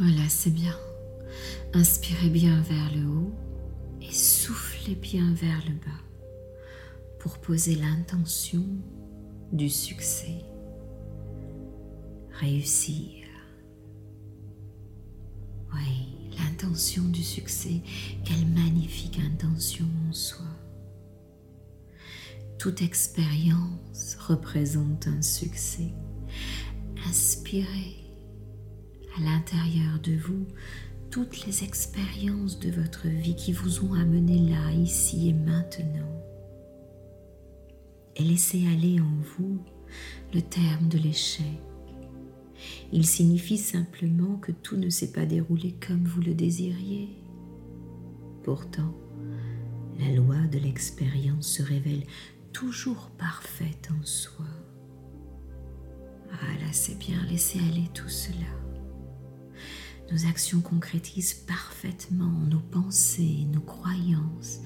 Voilà, c'est bien. Inspirez bien vers le haut et soufflez bien vers le bas pour poser l'intention du succès. Réussir. Oui, l'intention du succès, quelle magnifique intention en soi. Toute expérience représente un succès. Inspirez à l'intérieur de vous toutes les expériences de votre vie qui vous ont amené là, ici et maintenant. Et laissez aller en vous le terme de l'échec. Il signifie simplement que tout ne s'est pas déroulé comme vous le désiriez. Pourtant, la loi de l'expérience se révèle toujours parfaite en soi. Ah là, c'est bien, laissez aller tout cela. Nos actions concrétisent parfaitement nos pensées, nos croyances,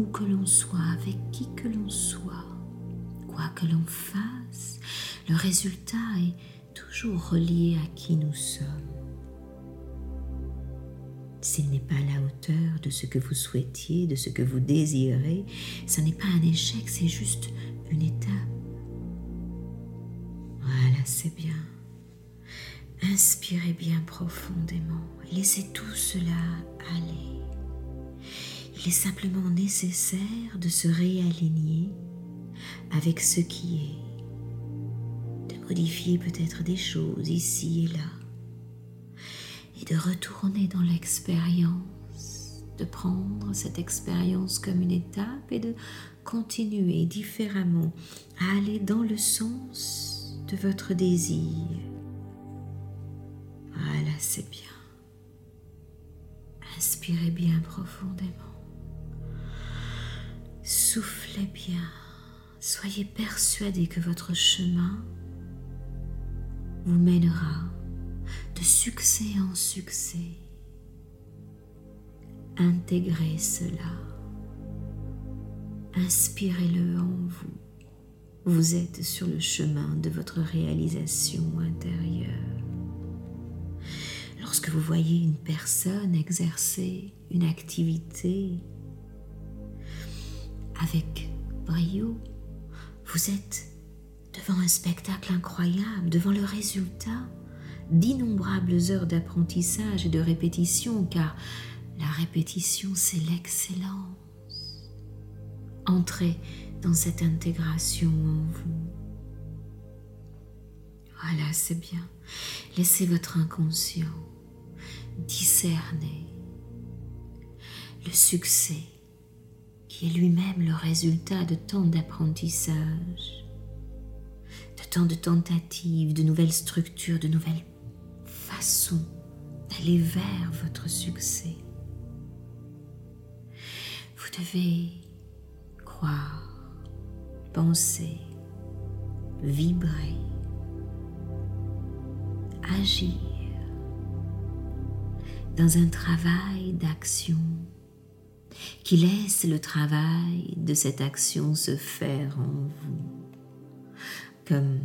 où que l'on soit, avec qui que l'on soit, quoi que l'on fasse, le résultat est toujours relié à qui nous sommes. S'il n'est pas à la hauteur de ce que vous souhaitiez, de ce que vous désirez, ce n'est pas un échec, c'est juste une étape. Voilà, c'est bien. Inspirez bien profondément et laissez tout cela aller. Il est simplement nécessaire de se réaligner avec ce qui est, de modifier peut-être des choses ici et là, et de retourner dans l'expérience, de prendre cette expérience comme une étape et de continuer différemment à aller dans le sens de votre désir c'est bien. Inspirez bien profondément. Soufflez bien. Soyez persuadé que votre chemin vous mènera de succès en succès. Intégrez cela. Inspirez-le en vous. Vous êtes sur le chemin de votre réalisation intérieure. Lorsque vous voyez une personne exercer une activité avec brio, vous êtes devant un spectacle incroyable, devant le résultat d'innombrables heures d'apprentissage et de répétition, car la répétition, c'est l'excellence. Entrez dans cette intégration en vous. Voilà, c'est bien. Laissez votre inconscient discerner le succès qui est lui-même le résultat de tant d'apprentissage, de tant de tentatives, de nouvelles structures, de nouvelles façons d'aller vers votre succès. Vous devez croire, penser, vibrer, agir dans un travail d'action qui laisse le travail de cette action se faire en vous, comme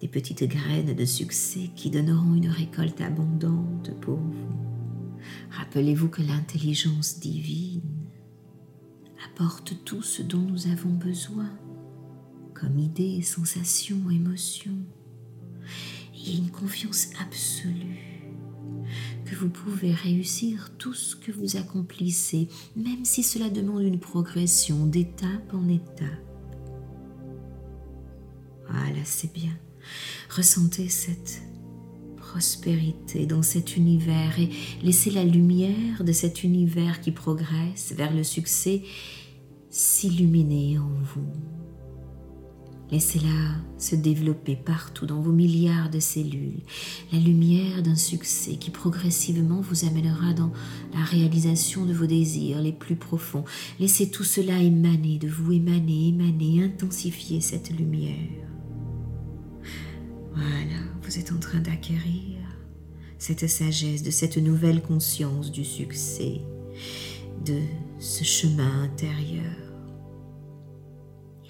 des petites graines de succès qui donneront une récolte abondante pour vous. Rappelez-vous que l'intelligence divine apporte tout ce dont nous avons besoin, comme idées, sensations, émotions. Et une confiance absolue que vous pouvez réussir tout ce que vous accomplissez, même si cela demande une progression d'étape en étape. Voilà, c'est bien. Ressentez cette prospérité dans cet univers et laissez la lumière de cet univers qui progresse vers le succès s'illuminer en vous. Laissez-la se développer partout dans vos milliards de cellules, la lumière d'un succès qui progressivement vous amènera dans la réalisation de vos désirs les plus profonds. Laissez tout cela émaner de vous, émaner, émaner, intensifier cette lumière. Voilà, vous êtes en train d'acquérir cette sagesse, de cette nouvelle conscience du succès, de ce chemin intérieur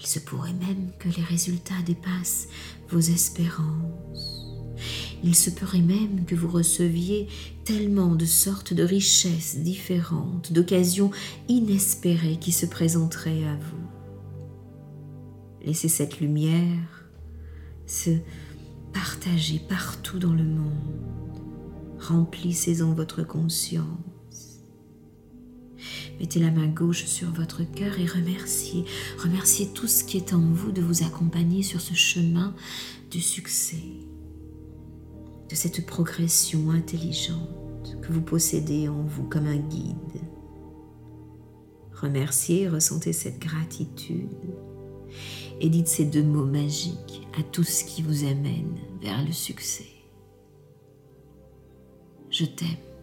il se pourrait même que les résultats dépassent vos espérances. Il se pourrait même que vous receviez tellement de sortes de richesses différentes, d'occasions inespérées qui se présenteraient à vous. Laissez cette lumière se partager partout dans le monde. Remplissez-en votre conscience Mettez la main gauche sur votre cœur et remerciez, remerciez tout ce qui est en vous de vous accompagner sur ce chemin du succès, de cette progression intelligente que vous possédez en vous comme un guide. Remerciez, ressentez cette gratitude et dites ces deux mots magiques à tout ce qui vous amène vers le succès. Je t'aime.